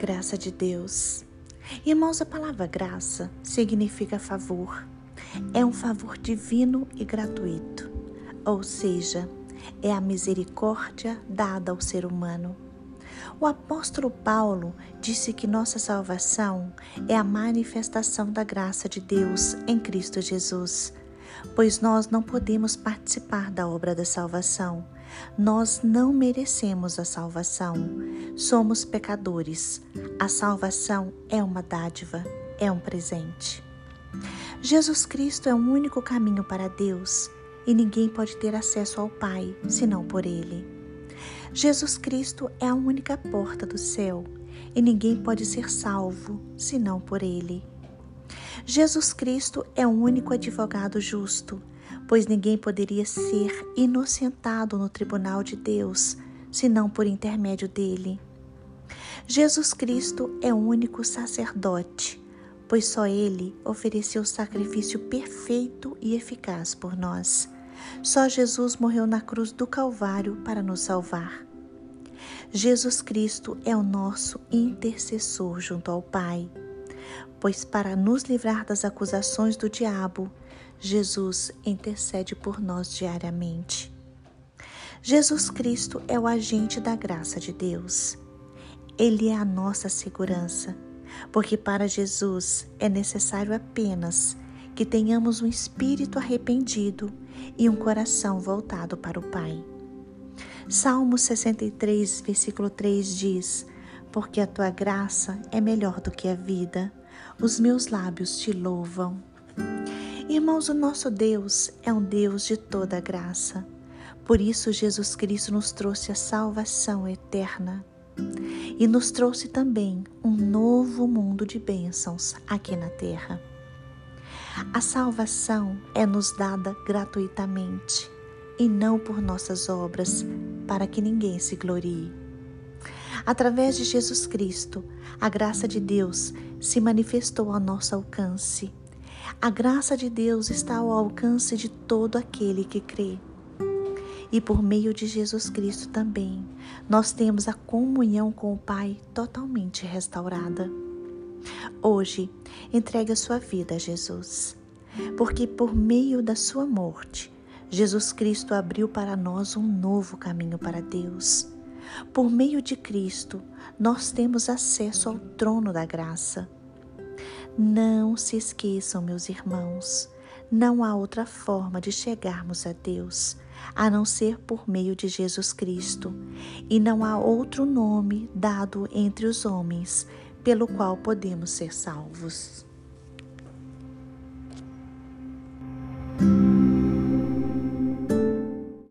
graça de Deus. Irmãos, a palavra graça significa favor. É um favor divino e gratuito, ou seja, é a misericórdia dada ao ser humano. O apóstolo Paulo disse que nossa salvação é a manifestação da graça de Deus em Cristo Jesus, pois nós não podemos participar da obra da salvação. Nós não merecemos a salvação. Somos pecadores. A salvação é uma dádiva, é um presente. Jesus Cristo é o único caminho para Deus e ninguém pode ter acesso ao Pai senão por Ele. Jesus Cristo é a única porta do céu e ninguém pode ser salvo senão por Ele. Jesus Cristo é o único advogado justo, pois ninguém poderia ser inocentado no tribunal de Deus senão por intermédio dele. Jesus Cristo é o único sacerdote, pois só ele ofereceu o sacrifício perfeito e eficaz por nós. Só Jesus morreu na cruz do Calvário para nos salvar. Jesus Cristo é o nosso intercessor junto ao Pai, pois para nos livrar das acusações do diabo, Jesus intercede por nós diariamente. Jesus Cristo é o agente da graça de Deus. Ele é a nossa segurança, porque para Jesus é necessário apenas que tenhamos um espírito arrependido e um coração voltado para o Pai. Salmo 63, versículo 3 diz: Porque a tua graça é melhor do que a vida, os meus lábios te louvam. Irmãos, o nosso Deus é um Deus de toda graça. Por isso, Jesus Cristo nos trouxe a salvação eterna e nos trouxe também um novo mundo de bênçãos aqui na terra. A salvação é nos dada gratuitamente e não por nossas obras, para que ninguém se glorie. Através de Jesus Cristo, a graça de Deus se manifestou ao nosso alcance. A graça de Deus está ao alcance de todo aquele que crê. E por meio de Jesus Cristo também, nós temos a comunhão com o Pai totalmente restaurada. Hoje, entregue a sua vida a Jesus, porque por meio da sua morte, Jesus Cristo abriu para nós um novo caminho para Deus. Por meio de Cristo, nós temos acesso ao trono da graça. Não se esqueçam, meus irmãos, não há outra forma de chegarmos a Deus a não ser por meio de Jesus Cristo, e não há outro nome dado entre os homens pelo qual podemos ser salvos.